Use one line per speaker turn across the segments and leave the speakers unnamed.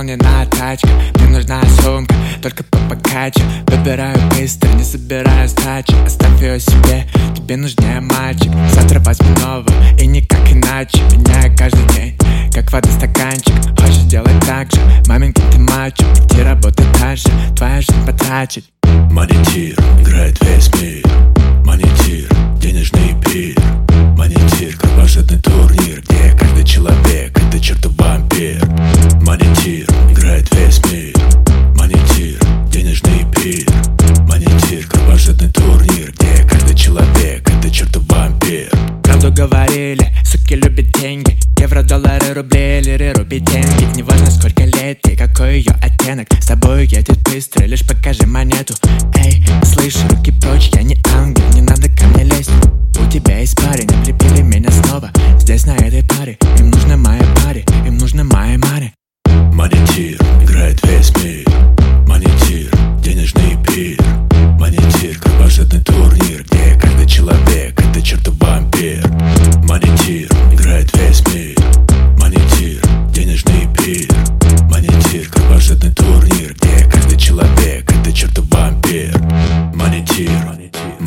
заполнена тачка Мне нужна сумка, только по покачу Выбираю быстро, не собираю сдачи. Оставь ее себе, тебе нужнее мальчик. Завтра возьму новую, и никак иначе. Меняю каждый день, как вода стаканчик. Хочешь сделать так же, маменькин ты мачо Иди работай дальше, твоя жизнь потрачить
Монетир играет весь мир
говорили, суки любят деньги. Евро, доллары, рубли, лиры, руби деньги. Неважно сколько лет и какой ее оттенок. С тобой едет быстро, лишь покажи монету. Эй, слышь, руки прочь, я не ангел Не надо ко мне лезть. У тебя есть парень, облепили меня снова. Здесь на этой паре Им нужна моя паре, им нужна моя маре
Монетир играет весь мир. Монетир, денежный пир. Монетир, кровожадный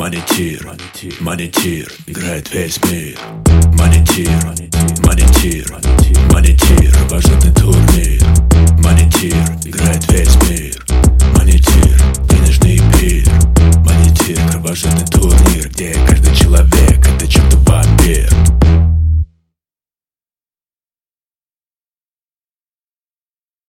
монетир, монетир Играет весь мир Монетир, монетир, монетир Кровожадный турнир Монетир,